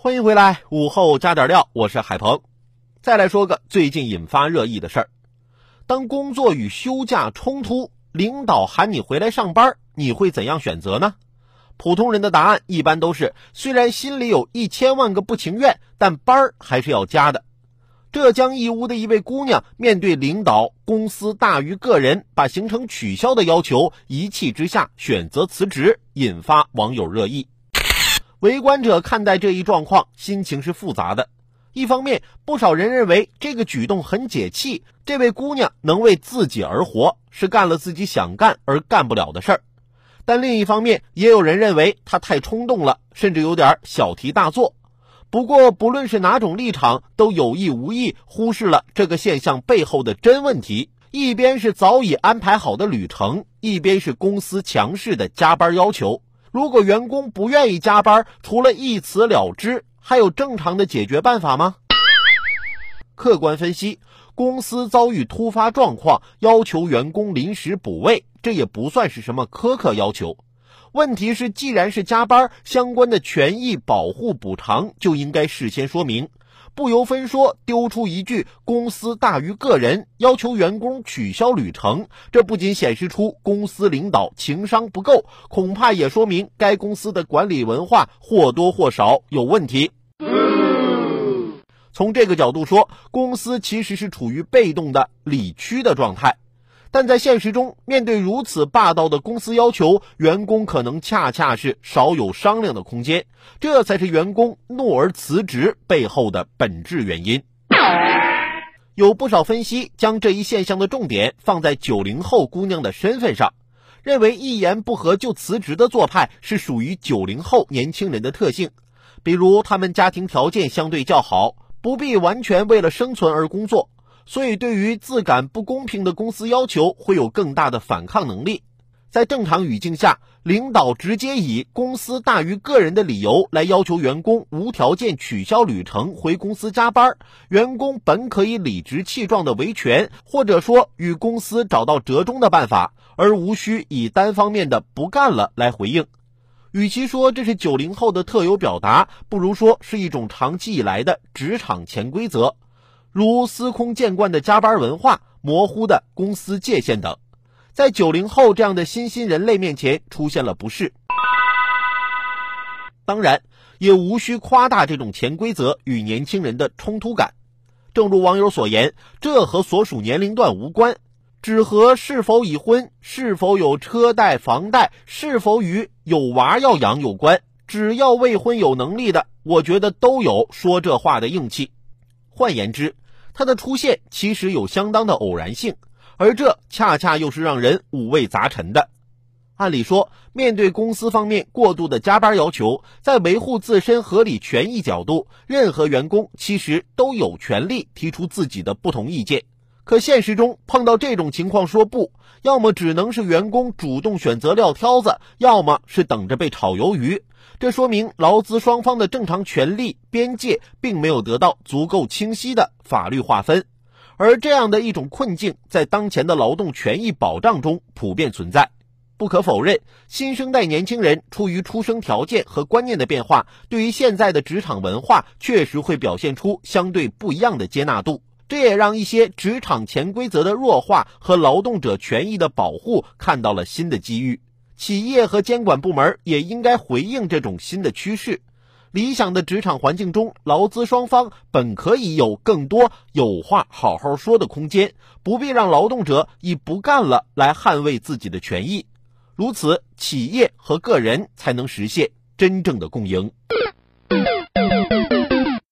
欢迎回来，午后加点料，我是海鹏。再来说个最近引发热议的事儿：当工作与休假冲突，领导喊你回来上班，你会怎样选择呢？普通人的答案一般都是，虽然心里有一千万个不情愿，但班儿还是要加的。浙江义乌的一位姑娘面对领导“公司大于个人”，把行程取消的要求，一气之下选择辞职，引发网友热议。围观者看待这一状况，心情是复杂的。一方面，不少人认为这个举动很解气，这位姑娘能为自己而活，是干了自己想干而干不了的事儿；但另一方面，也有人认为她太冲动了，甚至有点小题大做。不过，不论是哪种立场，都有意无意忽视了这个现象背后的真问题：一边是早已安排好的旅程，一边是公司强势的加班要求。如果员工不愿意加班，除了一辞了之，还有正常的解决办法吗？客观分析，公司遭遇突发状况，要求员工临时补位，这也不算是什么苛刻要求。问题是，既然是加班，相关的权益保护补偿就应该事先说明。不由分说丢出一句“公司大于个人”，要求员工取消旅程，这不仅显示出公司领导情商不够，恐怕也说明该公司的管理文化或多或少有问题。从这个角度说，公司其实是处于被动的理屈的状态。但在现实中，面对如此霸道的公司要求，员工可能恰恰是少有商量的空间，这才是员工怒而辞职背后的本质原因。有不少分析将这一现象的重点放在九零后姑娘的身份上，认为一言不合就辞职的做派是属于九零后年轻人的特性，比如他们家庭条件相对较好，不必完全为了生存而工作。所以，对于自感不公平的公司要求，会有更大的反抗能力。在正常语境下，领导直接以公司大于个人的理由来要求员工无条件取消旅程回公司加班，员工本可以理直气壮的维权，或者说与公司找到折中的办法，而无需以单方面的不干了来回应。与其说这是九零后的特有表达，不如说是一种长期以来的职场潜规则。如司空见惯的加班文化、模糊的公司界限等，在九零后这样的新兴人类面前出现了不适。当然，也无需夸大这种潜规则与年轻人的冲突感。正如网友所言，这和所属年龄段无关，只和是否已婚、是否有车贷、房贷、是否与有娃要养有关。只要未婚有能力的，我觉得都有说这话的硬气。换言之，它的出现其实有相当的偶然性，而这恰恰又是让人五味杂陈的。按理说，面对公司方面过度的加班要求，在维护自身合理权益角度，任何员工其实都有权利提出自己的不同意见。可现实中碰到这种情况说不，要么只能是员工主动选择撂挑子，要么是等着被炒鱿鱼。这说明劳资双方的正常权利边界并没有得到足够清晰的法律划分，而这样的一种困境在当前的劳动权益保障中普遍存在。不可否认，新生代年轻人出于出生条件和观念的变化，对于现在的职场文化确实会表现出相对不一样的接纳度。这也让一些职场潜规则的弱化和劳动者权益的保护看到了新的机遇。企业和监管部门也应该回应这种新的趋势。理想的职场环境中，劳资双方本可以有更多有话好好说的空间，不必让劳动者以不干了来捍卫自己的权益。如此，企业和个人才能实现真正的共赢。